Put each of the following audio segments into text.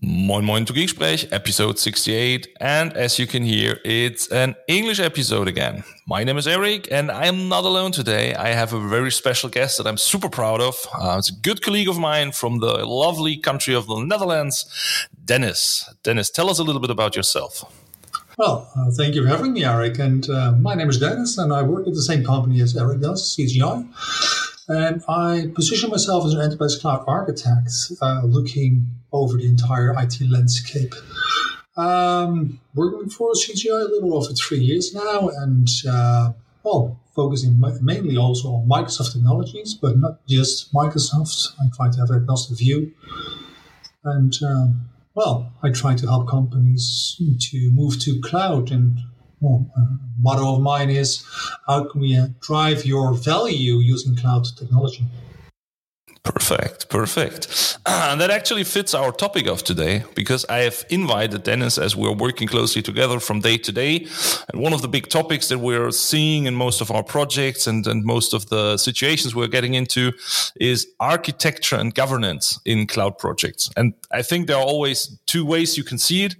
Moin Moin to Geeksprech, episode 68. And as you can hear, it's an English episode again. My name is Eric, and I am not alone today. I have a very special guest that I'm super proud of. Uh, it's a good colleague of mine from the lovely country of the Netherlands, Dennis. Dennis, tell us a little bit about yourself. Well, uh, thank you for having me, Eric. And uh, my name is Dennis, and I work at the same company as Eric does, CGI. And I position myself as an enterprise cloud architect, uh, looking over the entire IT landscape. Um, working for CGI a little over three years now, and uh, well, focusing mainly also on Microsoft technologies, but not just Microsoft. I try to have an agnostic view, and uh, well, I try to help companies to move to cloud and motto of mine is how can we uh, drive your value using cloud technology? Perfect, perfect. And that actually fits our topic of today because I have invited Dennis as we're working closely together from day to day. And one of the big topics that we're seeing in most of our projects and, and most of the situations we're getting into is architecture and governance in cloud projects. And I think there are always two ways you can see it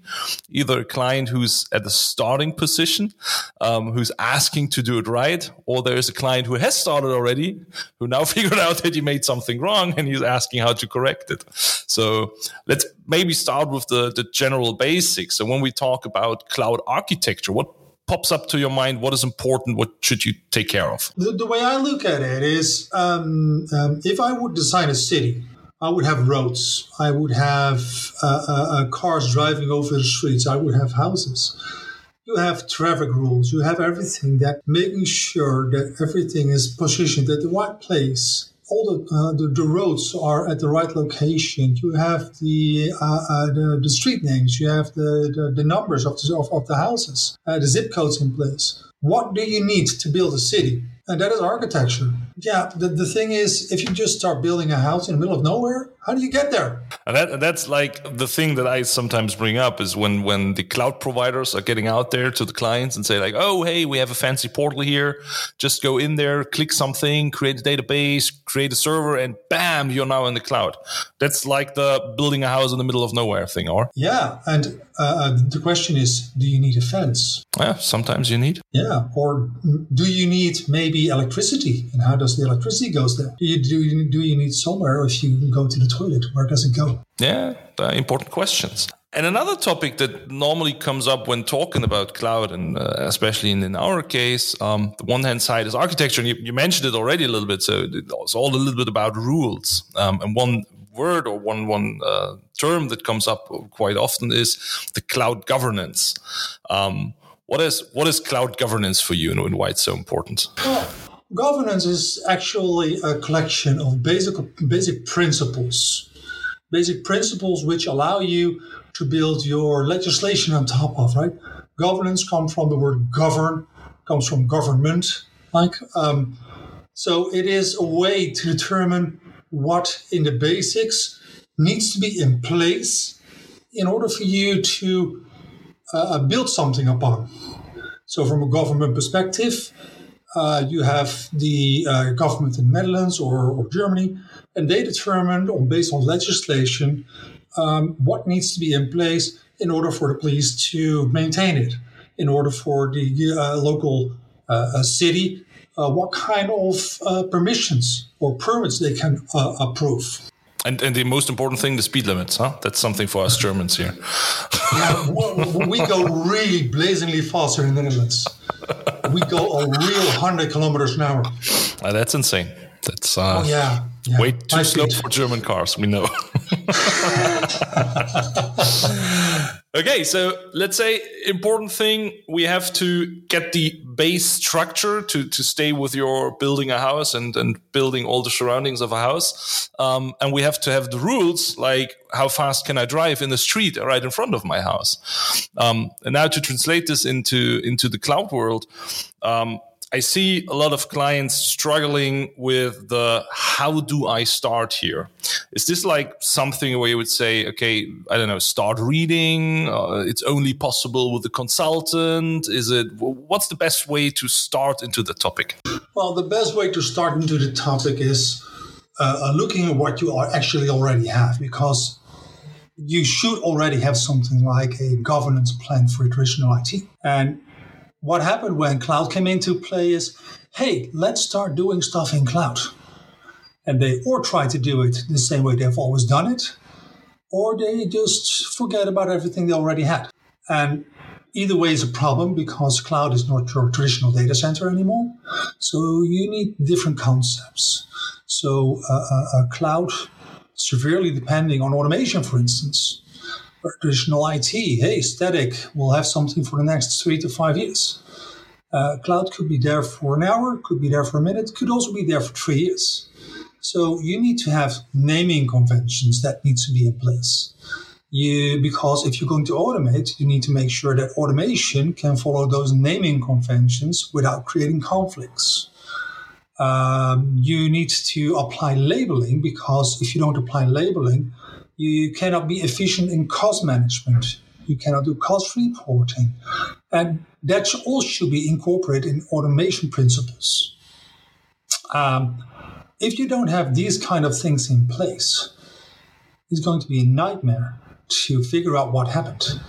either a client who's at the starting position, um, who's asking to do it right, or there's a client who has started already, who now figured out that he made something wrong wrong and he's asking how to correct it. So let's maybe start with the, the general basics. So when we talk about cloud architecture, what pops up to your mind? What is important? What should you take care of? The, the way I look at it is um, um, if I would design a city, I would have roads, I would have uh, uh, uh cars driving over the streets, I would have houses you have traffic rules, you have everything that making sure that everything is positioned at the right place all the, uh, the, the roads are at the right location. You have the uh, uh, the, the, street names. You have the, the, the numbers of the, of, of the houses. Uh, the zip codes in place. What do you need to build a city? And that is architecture. Yeah, the, the thing is, if you just start building a house in the middle of nowhere, how do you get there? And that, that's like the thing that I sometimes bring up is when, when the cloud providers are getting out there to the clients and say like, oh, hey, we have a fancy portal here. Just go in there, click something, create a database, create a server, and bam, you're now in the cloud. That's like the building a house in the middle of nowhere thing, or? Yeah. And uh, uh the question is, do you need a fence? Yeah, sometimes you need. Yeah. Or do you need maybe electricity? And how does the electricity goes there? Do you, do you, do you need somewhere if you go to the toilet? Where does it go? Yeah, important questions. And another topic that normally comes up when talking about cloud, and uh, especially in, in, our case, um, the one hand side is architecture. And you, you, mentioned it already a little bit. So it's all a little bit about rules. Um, and one word or one one uh, term that comes up quite often is the cloud governance. Um, what is what is cloud governance for you, and why it's so important? Well, governance is actually a collection of basic basic principles, basic principles which allow you to build your legislation on top of. Right? Governance comes from the word govern, comes from government. Like, um, so it is a way to determine what in the basics needs to be in place in order for you to uh, build something upon. So, from a government perspective, uh, you have the uh, government in the Netherlands or, or, Germany, and they determined, on based on legislation, um, what needs to be in place in order for the police to maintain it, in order for the uh, local uh, city, uh, what kind of permissions or permits they can approve. And, and the most important thing, the speed limits, huh? That's something for us Germans here. yeah, we go really blazingly faster in the Netherlands. We go a real 100 kilometers an hour. Uh, that's insane. That's uh, oh, yeah, yeah. way too My slow for German cars, we know. Okay, so let's say important thing we have to get the base structure to to stay with your building a house and and building all the surroundings of a house, um, and we have to have the rules like how fast can I drive in the street right in front of my house, um, and now to translate this into into the cloud world. Um, I see a lot of clients struggling with the how do I start here? Is this like something where you would say, okay, I don't know, start reading? Uh, it's only possible with a consultant? Is it what's the best way to start into the topic? Well, the best way to start into the topic is uh, uh looking at what you are actually already have because you should already have something like a governance plan for traditional IT. And what happened when cloud came into play is, hey, let's start doing stuff in cloud. And they or try to do it the same way they've always done it, or they just forget about everything they already had. And either way is a problem because cloud is not your traditional data center anymore. So you need different concepts. So uh, uh, cloud severely depending on automation, for instance. Traditional IT, hey, static, we'll have something for the next three to five years. Uh, cloud could be there for an hour, could be there for a minute, could also be there for three years. So you need to have naming conventions that need to be in place. You, because if you're going to automate, you need to make sure that automation can follow those naming conventions without creating conflicts. Um, you need to apply labeling because if you don't apply labeling, you cannot be efficient in cost management. You cannot do cost reporting. And that all should be incorporated in automation principles. Um, if you don't have these kind of things in place, it's going to be a nightmare to figure out what happened.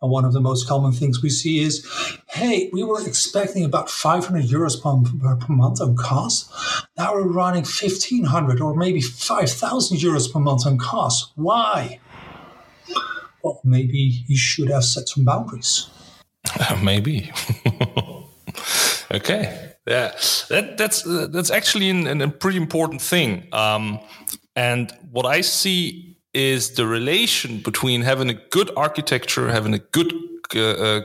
And one of the most common things we see is, hey, we were expecting about 500 euros per, per month on cost. Now we're running 1500 or maybe 5000 euros per month on cost. Why? Well, maybe you should have set some boundaries. maybe. okay. Yeah, that, that's uh, that's actually an, an, a pretty important thing. Um, and what I see is the relation between having a good architecture, having a good uh, uh,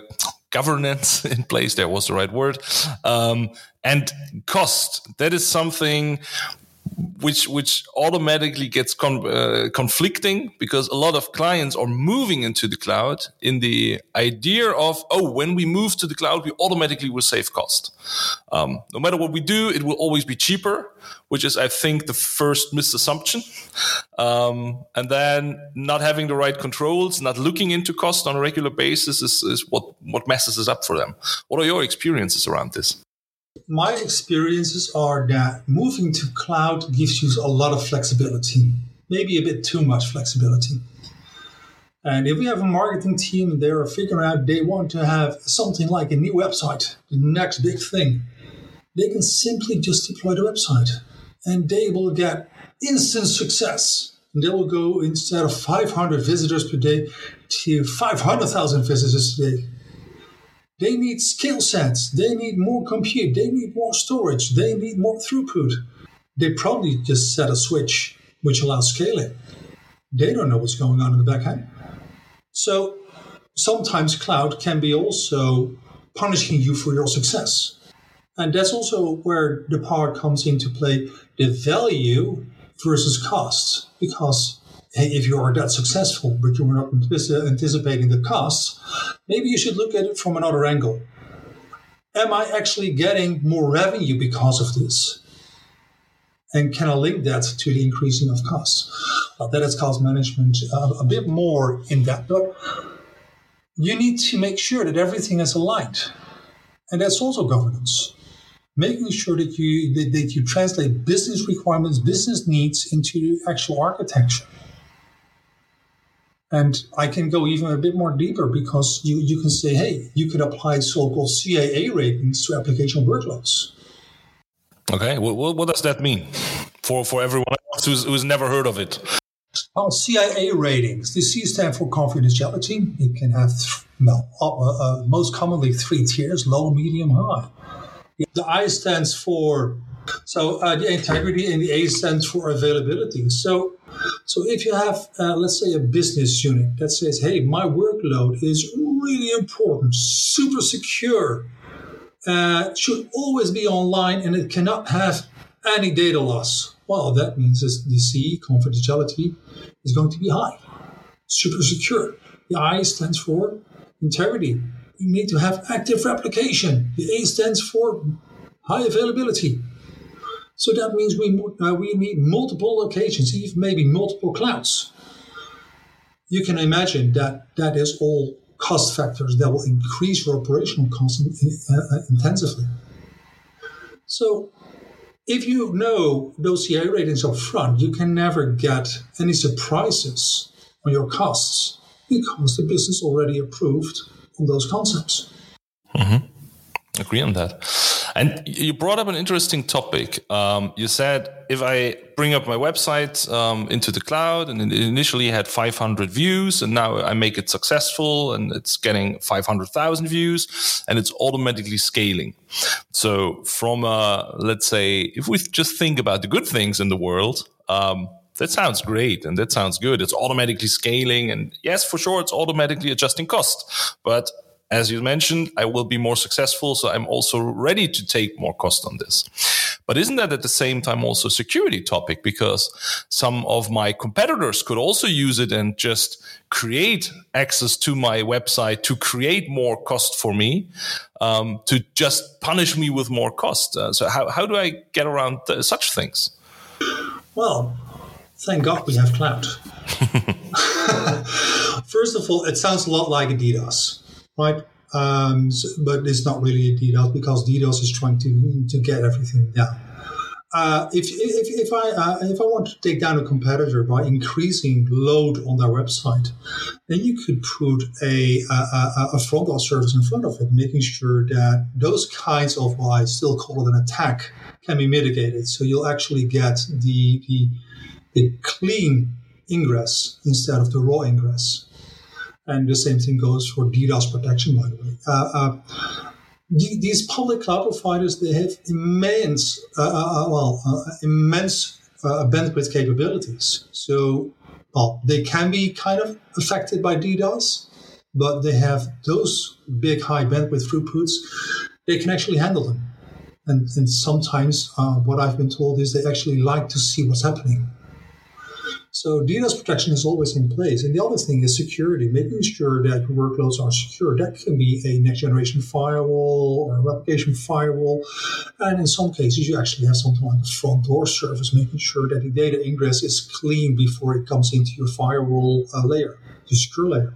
governance in place. There was the right word, um, and cost. That is something which which automatically gets con- uh, conflicting because a lot of clients are moving into the cloud in the idea of oh when we move to the cloud we automatically will save cost. Um, no matter what we do it will always be cheaper which is i think the first misassumption. Um, and then not having the right controls not looking into cost on a regular basis is, is what what messes us up for them. What are your experiences around this my experiences are that moving to cloud gives you a lot of flexibility, maybe a bit too much flexibility. And if we have a marketing team and they're figuring out they want to have something like a new website, the next big thing, they can simply just deploy the website and they will get instant success. And they will go instead of 500 visitors per day to 500,000 visitors per day. They need scale sets. They need more compute. They need more storage. They need more throughput. They probably just set a switch which allows scaling. They don't know what's going on in the back end. So sometimes cloud can be also punishing you for your success. And that's also where the part comes into play the value versus cost. Because hey, if you are that successful, but you were not anticipating the costs, maybe you should look at it from another angle. Am I actually getting more revenue because of this? And can I link that to the increasing of costs? Well, that is cost management uh, a bit more in depth, but you need to make sure that everything is aligned. And that's also governance. Making sure that you that, that you translate business requirements, business needs into actual architecture. And I can go even a bit more deeper because you, you can say, hey, you could apply so-called CIA ratings to application workloads. Okay, what, what does that mean for, for everyone else who's, who's never heard of it? Well, CIA ratings. The C stands for confidentiality. It can have, well, uh, uh, most commonly three tiers: low, medium, high. The I stands for so uh, the integrity, and the A stands for availability. So so if you have, uh, let's say, a business unit that says, hey, my workload is really important, super secure, uh, should always be online, and it cannot have any data loss. Well, that means the C, confidentiality, is going to be high, super secure. The I stands for integrity. You need to have active replication. The A stands for high availability. So that means we, uh, we need multiple locations, even maybe multiple clouds. You can imagine that that is all cost factors that will increase your operational costs in, uh, intensively. So if you know those CIA ratings up front, you can never get any surprises on your costs because the business already approved on those concepts. Mm-hmm. Agree on that. And you brought up an interesting topic. Um, you said if I bring up my website um, into the cloud, and it initially had 500 views, and now I make it successful, and it's getting 500,000 views, and it's automatically scaling. So, from a, let's say, if we just think about the good things in the world, um, that sounds great and that sounds good. It's automatically scaling. And yes, for sure, it's automatically adjusting cost. But as you mentioned, I will be more successful. So I'm also ready to take more cost on this. But isn't that at the same time also a security topic? Because some of my competitors could also use it and just create access to my website to create more cost for me, um, to just punish me with more cost. Uh, so how, how do I get around th- such things? Well, thank God we have cloud. First of all, it sounds a lot like a DDoS right? Um, so, but it's not really a DDoS because DDoS is trying to to get everything down. Uh, if, if, if I uh, if I want to take down a competitor by increasing load on their website, then you could put a, a, a front door service in front of it, making sure that those kinds of what I still call it an attack can be mitigated. So you'll actually get the the, the clean ingress instead of the raw ingress. And the same thing goes for DDoS protection, by the way. Uh, uh, these public cloud providers, they have immense, uh, uh, uh well, uh, immense bandwidth capabilities. So, well, they can be kind of affected by DDoS, but they have those big high bandwidth throughputs. They can actually handle them. And, and sometimes what I've been told is they actually like to see what's happening. So DDoS protection is always in place. And the other thing is security, making sure that your workloads are secure. That can be a next generation firewall or a replication firewall. And in some cases, you actually have something like a front door service, making sure that the data ingress is clean before it comes into your firewall uh, layer, the secure layer.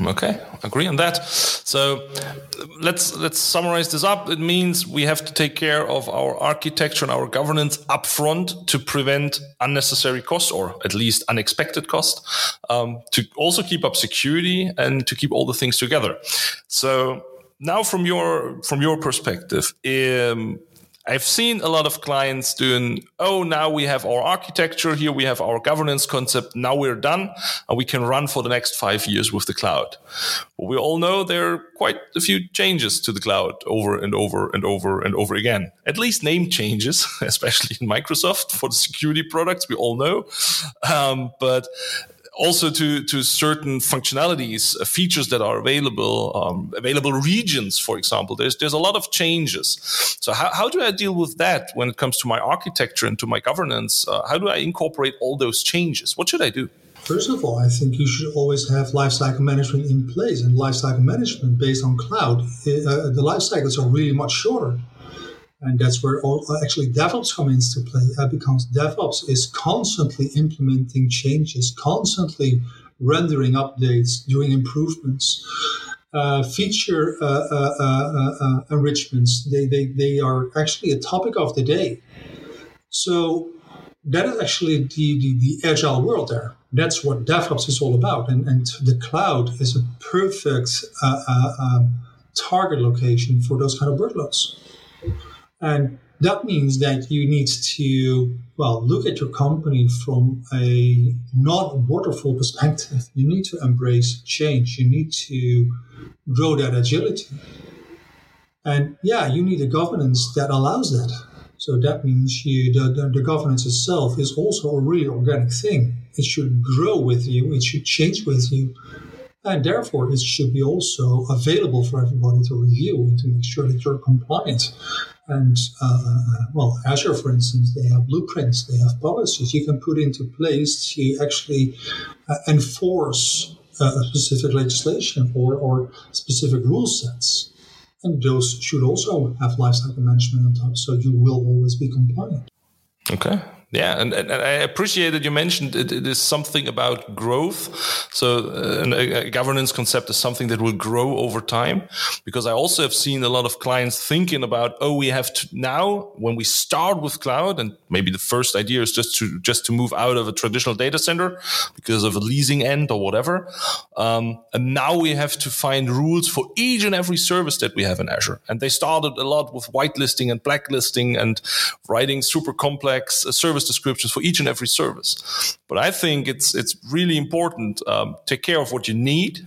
Okay, agree on that. So let's let's summarize this up. It means we have to take care of our architecture and our governance upfront to prevent unnecessary costs or at least unexpected cost. Um, to also keep up security and to keep all the things together. So now, from your from your perspective, um, I've seen a lot of clients doing, oh, now we have our architecture here, we have our governance concept, now we're done, and we can run for the next five years with the cloud. But we all know there are quite a few changes to the cloud over and over and over and over again. At least name changes, especially in Microsoft for the security products, we all know. Um, but also to to certain functionalities, uh, features that are available, um, available regions, for example. There's there's a lot of changes. So how, how do I deal with that when it comes to my architecture and to my governance? Uh, how do I incorporate all those changes? What should I do? First of all, I think you should always have lifecycle management in place, and lifecycle management based on cloud. Uh, the life cycles are really much shorter. And that's where all, actually DevOps comes into play uh, because DevOps is constantly implementing changes, constantly rendering updates, doing improvements. Uh, feature uh, uh, uh, uh, enrichments, they, they, they are actually a topic of the day. So that is actually the, the, the agile world there. That's what DevOps is all about. And, and the cloud is a perfect um, target location for those kind of workloads. And that means that you need to, well, look at your company from a not waterfall perspective. You need to embrace change. You need to grow that agility. And yeah, you need a governance that allows that. So that means you, the, the, the governance itself is also a really organic thing. It should grow with you. It should change with you. And therefore, it should be also available for everybody to review and to make sure that you're compliant. And uh, well, Azure, for instance, they have blueprints, they have policies you can put into place to actually uh, enforce uh, specific legislation or, or specific rule sets. And those should also have lifecycle management on top, so you will always be compliant. Okay, Yeah, and, and, I appreciate that you mentioned it, it is something about growth. So, uh, a, a, governance concept is something that will grow over time. Because I also have seen a lot of clients thinking about, oh, we have to now when we start with cloud, and maybe the first idea is just to just to move out of a traditional data center because of a leasing end or whatever. Um, and now we have to find rules for each and every service that we have in Azure. And they started a lot with whitelisting and blacklisting and writing super complex uh, service service descriptions for each and every service. But I think it's it's really important. Um, take care of what you need.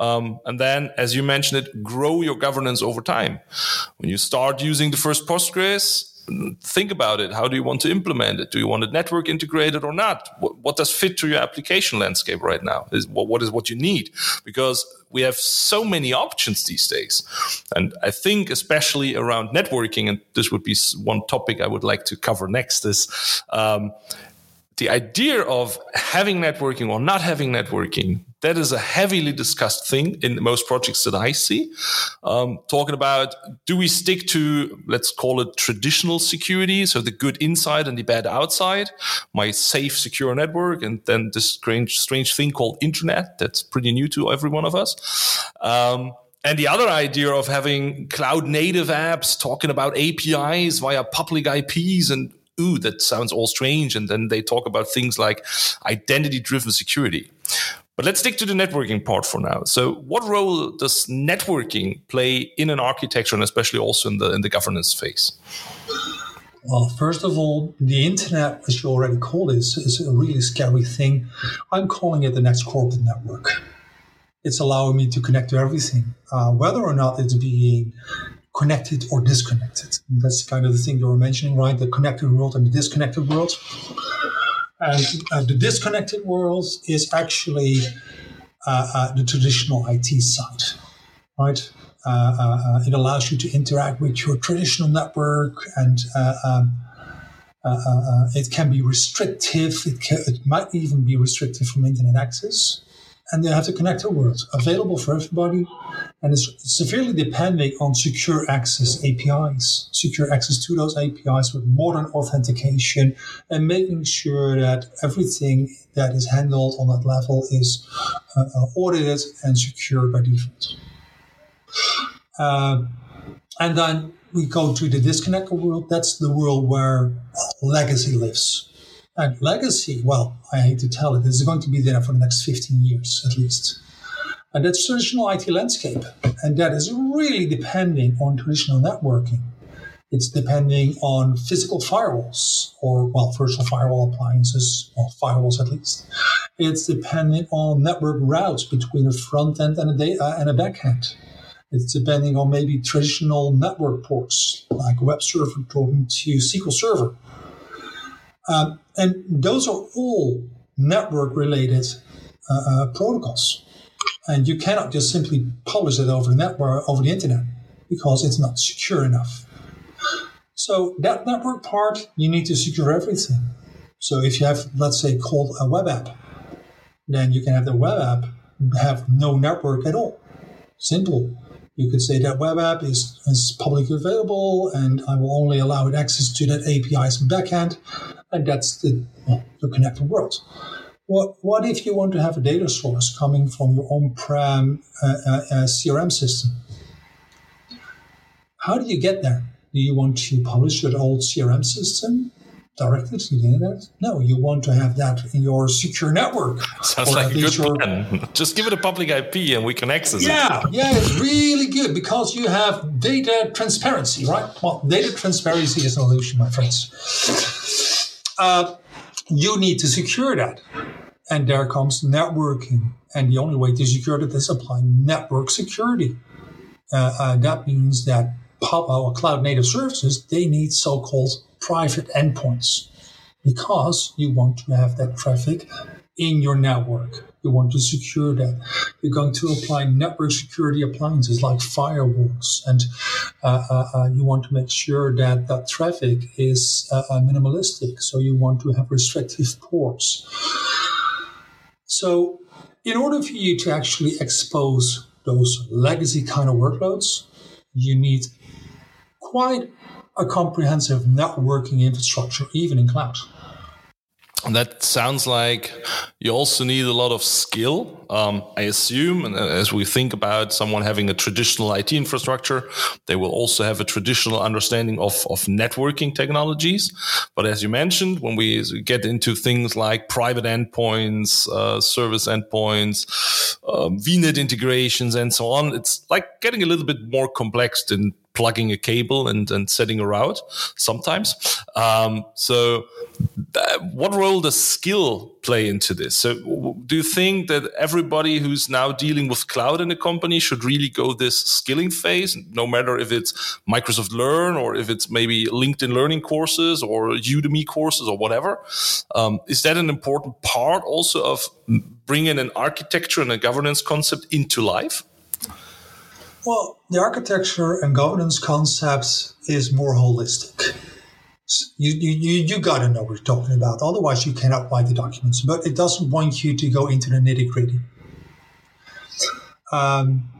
Um, and then, as you mentioned it, grow your governance over time. When you start using the first Postgres, think about it. How do you want to implement it? Do you want it network integrated or not? What, what does fit to your application landscape right now? Is what, what is what you need? Because we have so many options these days. And I think especially around networking, and this would be one topic I would like to cover next is, um, the idea of having networking or not having networking that is a heavily discussed thing in most projects that I see. Um, talking about do we stick to, let's call it traditional security, so the good inside and the bad outside, my safe, secure network, and then this strange, strange thing called internet that's pretty new to every one of us. Um, and the other idea of having cloud native apps talking about APIs via public IPs and ooh, that sounds all strange. And then they talk about things like identity driven security. But let's stick to the networking part for now. So, what role does networking play in an architecture, and especially also in the in the governance phase? Well, first of all, the internet, as you already called it, is, is a really scary thing. I'm calling it the next corporate network. It's allowing me to connect to everything, uh, whether or not it's being connected or disconnected. That's kind of the thing you were mentioning, right? The connected world and the disconnected world. And uh, the disconnected world is actually uh, uh, the traditional IT side, right? Uh, uh, it allows you to interact with your traditional network and um, it can be restrictive. It, can, it might even be restrictive from internet access and they have to connect the connected world available for everybody and it's severely depending on secure access APIs, secure access to those APIs with modern authentication and making sure that everything that is handled on that level is uh, uh audited and secured by default. Uh, and then we go to the disconnected world. That's the world where legacy lives and legacy, well, I hate to tell it, is going to be there for the next 15 years at least. And that's traditional IT landscape. And that is really depending on traditional networking. It's depending on physical firewalls or, well, virtual firewall appliances, or firewalls at least. It's depending on network routes between a front end and a, uh, and a back end. It's depending on maybe traditional network ports, like web server talking to SQL Server um, and those are all network related uh, uh, protocols. And you cannot just simply publish it over the network, over the internet, because it's not secure enough. So that network part, you need to secure everything. So if you have, let's say, called a web app, then you can have the web app have no network at all. Simple. You could say that web app is, is publicly available and I will only allow it access to that APIs backend and that's the, the connected world. What, what if you want to have a data source coming from your on-prem uh, uh, uh CRM system? How do you get there? Do you want to publish your old CRM system directly to the internet? No, you want to have that in your secure network. Sounds like a good your... plan. Just give it a public IP and we can access yeah, it. Yeah, yeah, it's really good because you have data transparency, right? Well, data transparency is an illusion, my friends uh, you need to secure that. And there comes networking. And the only way to secure that is apply network security. Uh, uh, that means that our cloud native services, they need so-called private endpoints because you want to have that traffic in your network. You want to secure that. You're going to apply network security appliances like firewalls, and uh, uh, uh you want to make sure that that traffic is uh, uh, minimalistic. So you want to have restrictive ports. So, in order for you to actually expose those legacy kind of workloads, you need quite a comprehensive networking infrastructure, even in cloud. that sounds like you also need a lot of skill. Um, I assume, and as we think about someone having a traditional IT infrastructure, they will also have a traditional understanding of, of networking technologies. But as you mentioned, when we get into things like private endpoints, uh, service endpoints, um, VNet integrations, and so on, it's like getting a little bit more complex than plugging a cable and, and setting a route sometimes. Um, so, what role does skill play into this? So, do you think that everybody who's now dealing with cloud in a company should really go this skilling phase, no matter if it's Microsoft Learn or if it's maybe LinkedIn Learning courses or Udemy courses or whatever? Um, is that an important part also of bringing an architecture and a governance concept into life? Well, the architecture and governance concepts is more holistic. You, you, you got to know what you're talking about. Otherwise, you cannot write the documents. But it doesn't want you to go into the nitty gritty. Um,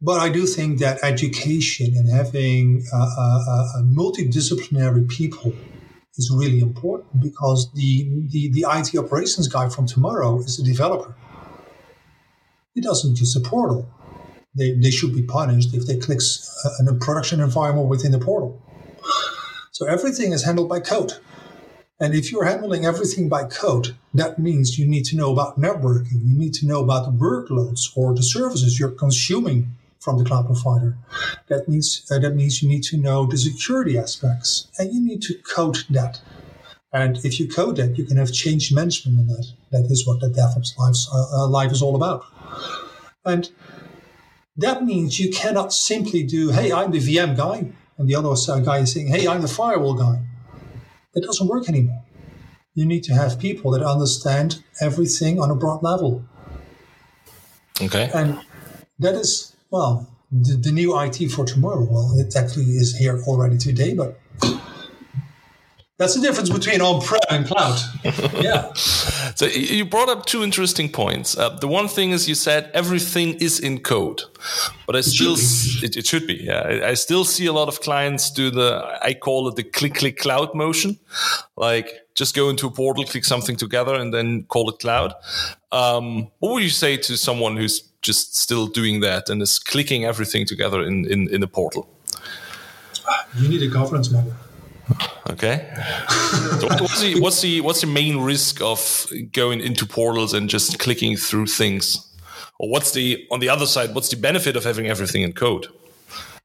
but I do think that education and having uh, multidisciplinary people is really important because the, the, the IT operations guy from tomorrow is a developer. He doesn't use a portal they, they should be punished if they click a production environment within the portal. So everything is handled by code. And if you're handling everything by code, that means you need to know about networking. You need to know about the workloads or the services you're consuming from the cloud provider. That means uh, that means you need to know the security aspects, and you need to code that. And if you code that, you can have change management in that. That is what the DevOps life, uh, uh, life is all about. And that means you cannot simply do, hey, I'm the VM guy, and the other guy is saying, hey, I'm the firewall guy. It doesn't work anymore. You need to have people that understand everything on a broad level. Okay. And that is, well, the, the new IT for tomorrow. Well, it actually is here already today, but that's the difference between on-prem and cloud. yeah. So you brought up two interesting points. Uh, the one thing is you said everything is in code, but I still it, it, should be. Yeah, I, I, still see a lot of clients do the I call it the click click cloud motion, like just go into a portal, click something together, and then call it cloud. Um, what would you say to someone who's just still doing that and is clicking everything together in in, in a portal? You need a governance model. Okay. so what's the what's the what's the main risk of going into portals and just clicking through things? Or what's the on the other side? What's the benefit of having everything in code?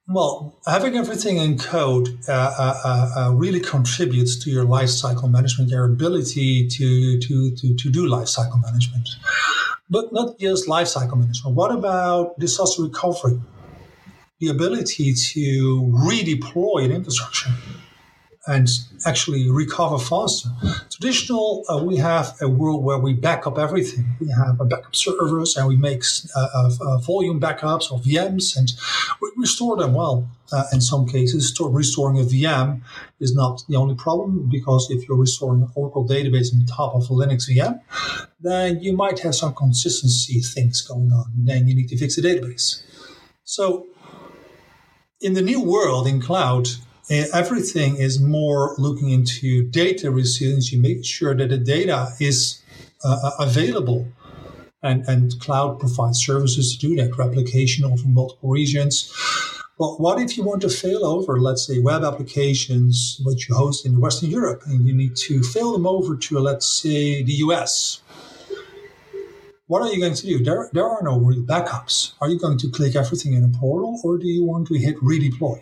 Well, having everything in code uh, uh, uh, uh really contributes to your lifecycle management, your ability to to to, to do lifecycle management, but not just lifecycle management. What about disaster recovery? The ability to redeploy an infrastructure and actually recover faster. Traditional, uh, we have a world where we back up everything. We have a backup servers and we make uh, uh, volume backups of VMs and we restore them well. Uh, in some cases, restoring a VM is not the only problem because if you're restoring an Oracle database on top of a Linux VM, then you might have some consistency things going on. Then you need to fix the database. So, in the new world in cloud, everything is more looking into data resiliency, make sure that the data is uh, uh, available. And, and cloud provides services to do that, replication over multiple regions. Well, what if you want to fail over, let's say, web applications which you host in Western Europe, and you need to fail them over to, let's say, the US? What are you going to do? There, there are no real backups. Are you going to click everything in a portal, or do you want to hit redeploy?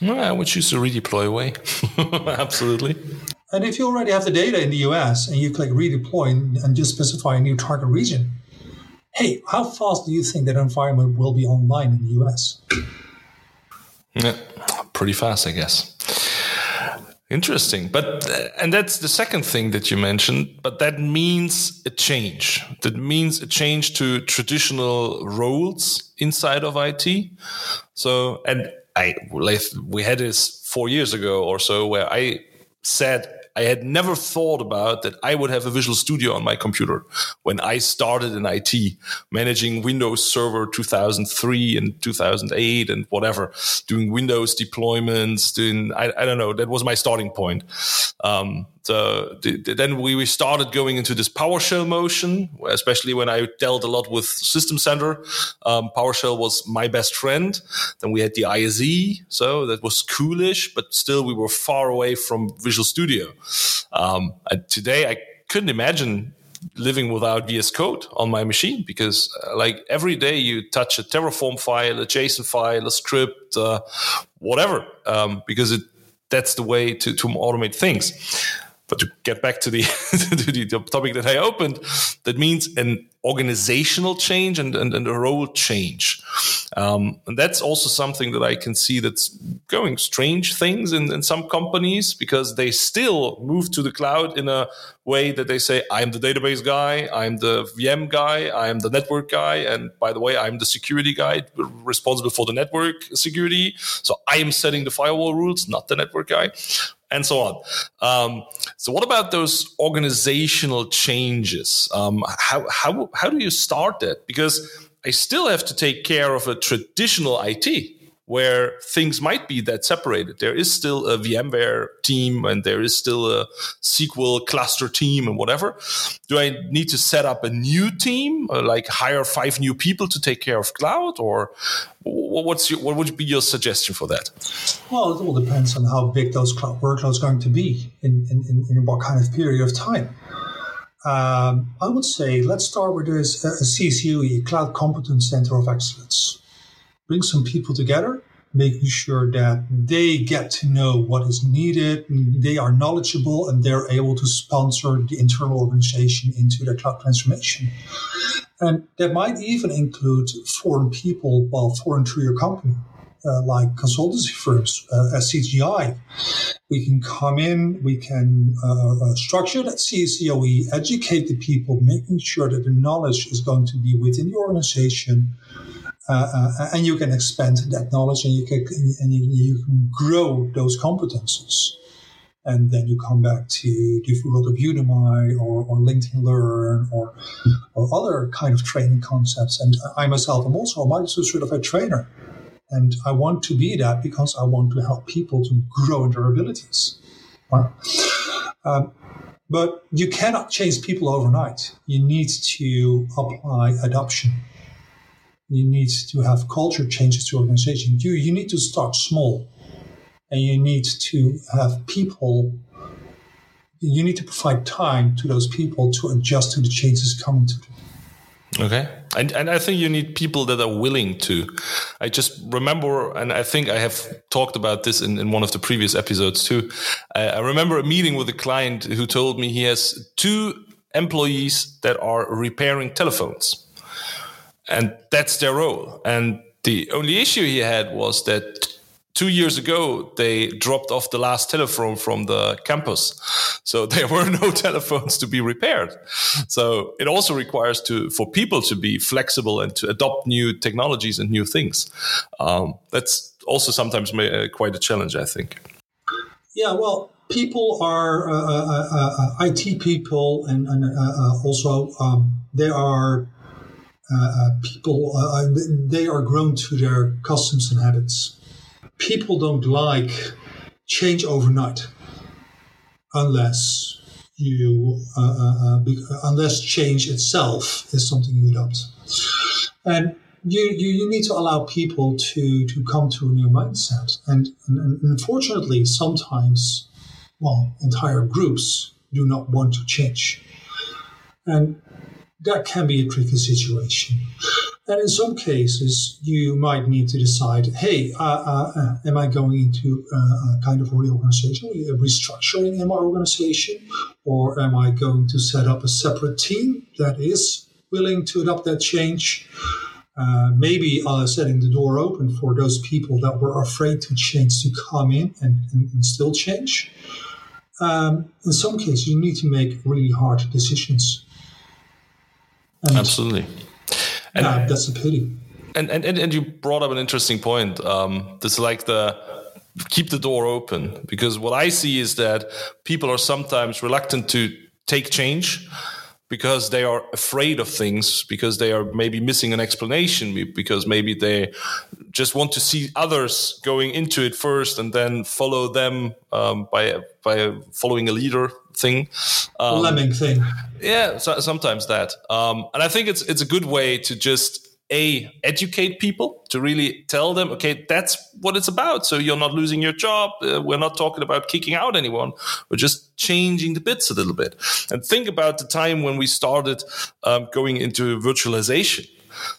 No, I would choose to redeploy away. Absolutely. And if you already have the data in the US and you click redeploy and just specify a new target region, hey, how fast do you think that environment will be online in the US? Yeah, pretty fast, I guess. Interesting. But, uh, and that's the second thing that you mentioned, but that means a change. That means a change to traditional roles inside of IT. So, and I we had this four years ago or so where I said I had never thought about that I would have a Visual Studio on my computer when I started in IT, managing Windows Server 2003 and 2008 and whatever, doing Windows deployments, doing, I, I don't know, that was my starting point. Um, so then we, we started going into this PowerShell motion, especially when I dealt a lot with System Center. Um, PowerShell was my best friend. Then we had the ISE, so that was coolish, but still we were far away from Visual Studio. Um, and today I couldn't imagine living without VS Code on my machine because, uh, like, every day you touch a Terraform file, a JSON file, a script, uh, whatever, um, because it that's the way to, to automate things. But to get back to the, to the topic that I opened, that means an organizational change and, and, and a role change. Um, and that's also something that I can see that's going strange things in, in some companies because they still move to the cloud in a way that they say, I'm the database guy, I'm the VM guy, I'm the network guy, and by the way, I'm the security guy responsible for the network security. So I am setting the firewall rules, not the network guy and so on. Um, so, what about those organizational changes? Um, how how how do you start that? Because I still have to take care of a traditional IT where things might be that separated. There is still a VMware team and there is still a SQL cluster team and whatever. Do I need to set up a new team, uh, like hire five new people to take care of cloud, or what's your, what would be your suggestion for that? Well, it all depends on how big those cloud workloads are going to be in, in, in what kind of period of time. Um, I would say let's start with this, a CCOE, Cloud Competence Center of Excellence bring some people together, making sure that they get to know what is needed, they are knowledgeable, and they're able to sponsor the internal organization into their cloud transformation. And that might even include foreign people, well, foreign to your company. Uh, like consultancy firms, uh, as CGI. We can come in, we can uh, uh structure that CCOE, educate the people, making sure that the knowledge is going to be within the organization, and you can expand that knowledge and you can and you, you, can grow those competences and then you come back to the world of Udemy or, or LinkedIn Learn or or other kind of training concepts. And I myself am also a Microsoft certified trainer. And I want to be that because I want to help people to grow in their abilities. Um, but you cannot change people overnight. You need to apply adoption you need to have culture changes to organization. You you need to start small, and you need to have people. You need to provide time to those people to adjust to the changes coming to them. Okay. And, and I think you need people that are willing to. I just remember, and I think I have talked about this in, in one of the previous episodes too. I, I remember a meeting with a client who told me he has two employees that are repairing telephones and that's their role. And the only issue he had was that two years ago they dropped off the last telephone from the campus. So there were no telephones to be repaired. So it also requires to for people to be flexible and to adopt new technologies and new things. Um, that's also sometimes uh, quite a challenge i think. Yeah well people are uh, uh, uh, uh it people and, and uh, also um, they are Uh, uh, people uh, uh, they are grown to their customs and habits. People don't like change overnight unless you unless change itself is something you adopt. And you, you, you, need to allow people to, to come to a new mindset. And, and, and, unfortunately, sometimes, well, entire groups do not want to change. And that can be a tricky situation. And in some cases, you might need to decide, hey, uh, uh, uh am I going into a kind of reorganization, a restructuring in my organization, or am I going to set up a separate team that is willing to adopt that change? Uh, maybe uh, setting the door open for those people that were afraid to change to come in and, and, and still change. Um, in some cases, you need to make really hard decisions. And Absolutely. And yeah, that's a pity. And, and, and you brought up an interesting point. Um, this like the keep the door open because what I see is that people are sometimes reluctant to take change because they are afraid of things because they are maybe missing an explanation because maybe they just want to see others going into it first and then follow them um, by by following a leader thing. Um, Lemming thing. Yeah, so, sometimes that. Um, and I think it's it's a good way to just a educate people to really tell them okay that's what it's about. So you're not losing your job. Uh, we're not talking about kicking out anyone. We're just changing the bits a little bit. And think about the time when we started um, going into virtualization.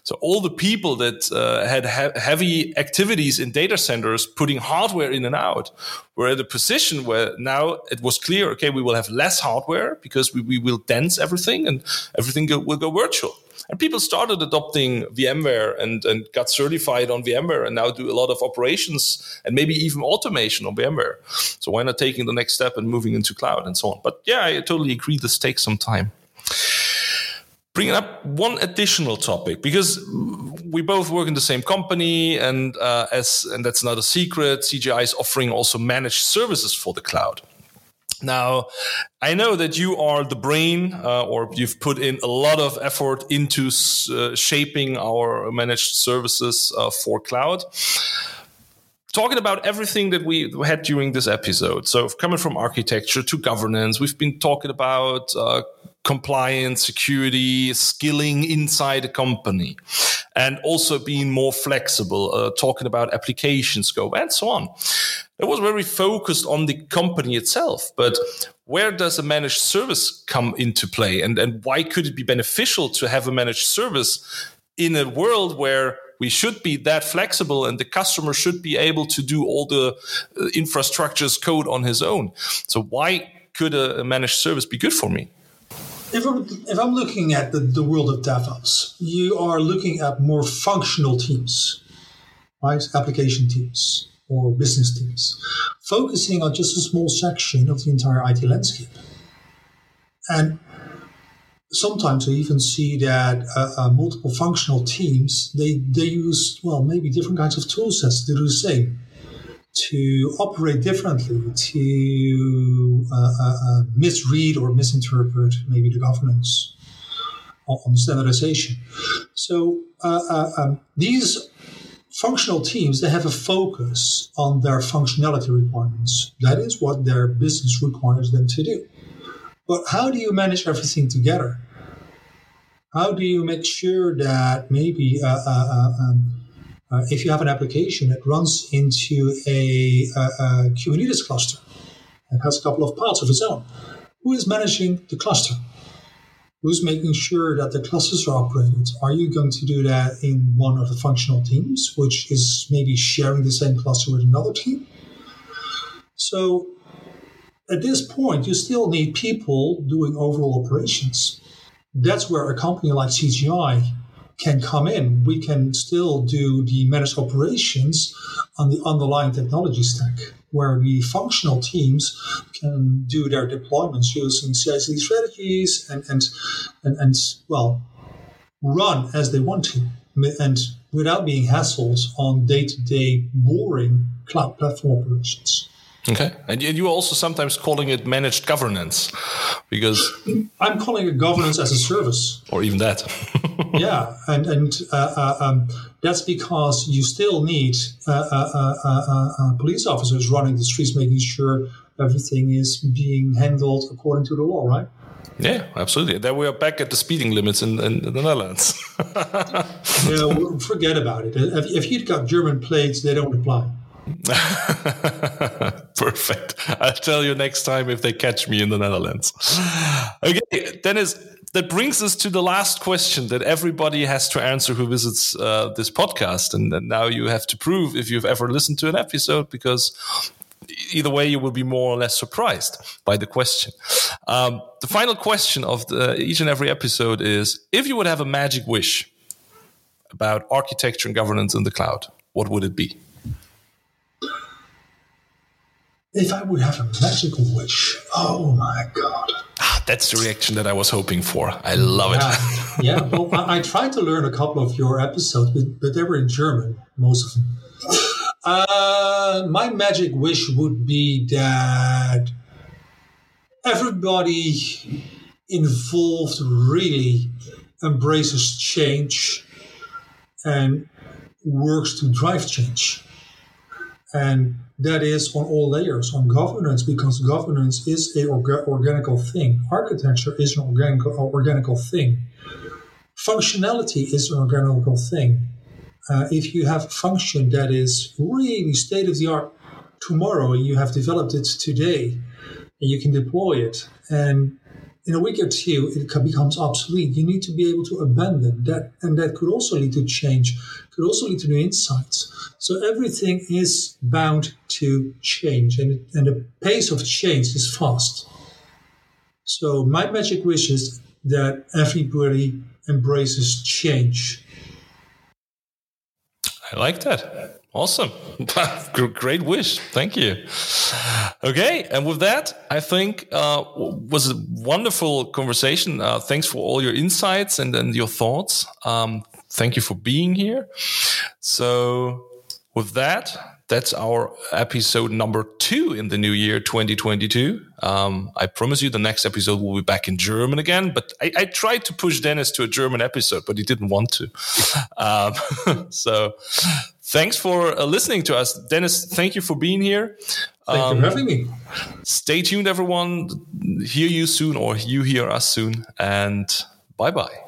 So all the people that uh, had he- heavy activities in data centers, putting hardware in and out, were at a position where now it was clear, okay, we will have less hardware because we, we will dense everything and everything go, will go virtual. And people started adopting VMware and, and got certified on VMware and now do a lot of operations and maybe even automation on VMware. So why not taking the next step and moving into cloud and so on? But yeah, I totally agree. This takes some time bringing up one additional topic because we both work in the same company and uh, as and that's not a secret cgi is offering also managed services for the cloud now i know that you are the brain uh, or you've put in a lot of effort into uh, shaping our managed services uh, for cloud talking about everything that we had during this episode. So, coming from architecture to governance, we've been talking about uh, compliance, security, skilling inside a company, and also being more flexible, uh, talking about application scope, and so on. It was very focused on the company itself, but where does a managed service come into play, and and why could it be beneficial to have a managed service in a world where we should be that flexible and the customer should be able to do all the uh, infrastructure as code on his own. So why could a, a managed service be good for me? If I'm, if I'm looking at the, the world of DevOps, you are looking at more functional teams, right? Application teams or business teams, focusing on just a small section of the entire IT landscape. And sometimes I even see that uh, uh, multiple functional teams they they use well maybe different kinds of tool sets to do the same to operate differently to uh, uh, uh misread or misinterpret maybe the governance on standardization. So uh, um, these functional teams they have a focus on their functionality requirements. That is what their business requires them to do. But how do you manage everything together? How do you make sure that maybe uh, uh, uh, um, uh, if you have an application that runs into a, a, a Kubernetes cluster and has a couple of parts of its own, who is managing the cluster? Who's making sure that the clusters are operated? Are you going to do that in one of the functional teams, which is maybe sharing the same cluster with another team? So at this point, you still need people doing overall operations. That's where a company like CGI can come in. We can still do the managed operations on the underlying technology stack, where the functional teams can do their deployments using CI/CD strategies and and and, and well run as they want to, and without being hassled on day-to-day boring cloud platform operations. Okay, and you are also sometimes calling it managed governance, because I'm calling it governance as a service, or even that. yeah, and and uh, uh, um, that's because you still need uh, uh, uh, uh, police officers running the streets, making sure everything is being handled according to the law, right? Yeah, absolutely. Then we are back at the speeding limits in, in the Netherlands. yeah, forget about it. If, if you've got German plates, they don't apply. Perfect. I'll tell you next time if they catch me in the Netherlands. Okay, Dennis, that brings us to the last question that everybody has to answer who visits uh, this podcast. And, and now you have to prove if you've ever listened to an episode because either way, you will be more or less surprised by the question. Um, the final question of the, each and every episode is if you would have a magic wish about architecture and governance in the cloud, what would it be? If I would have a magical wish, oh my god. Ah, that's the reaction that I was hoping for. I love yeah. it. yeah, well, I, I, tried to learn a couple of your episodes, but, but they were in German, most of them. Uh, my magic wish would be that everybody involved really embraces change and works to drive change. And that is on all layers on governance because governance is a orga- organical thing. Architecture is an organical, organical thing. Functionality is an organical thing. Uh, if you have a function that is really state of the art tomorrow, you have developed it today, and you can deploy it, and in a week or two it becomes obsolete. You need to be able to abandon that, and that could also lead to change, could also lead to new insights. So everything is bound to change, and, and the pace of change is fast. So my magic wish is that everybody embraces change. I like that. Awesome. Great wish. Thank you. Okay. And with that, I think uh, was a wonderful conversation. Uh, thanks for all your insights and, and your thoughts. Um, thank you for being here. So with that, that's our episode number two in the new year 2022. Um, I promise you the next episode will be back in German again, but I, I tried to push Dennis to a German episode, but he didn't want to. Um, so thanks for uh, listening to us. Dennis, thank you for being here. Thank um, you for um, having me. Stay tuned, everyone. Hear you soon or you hear us soon. And bye bye.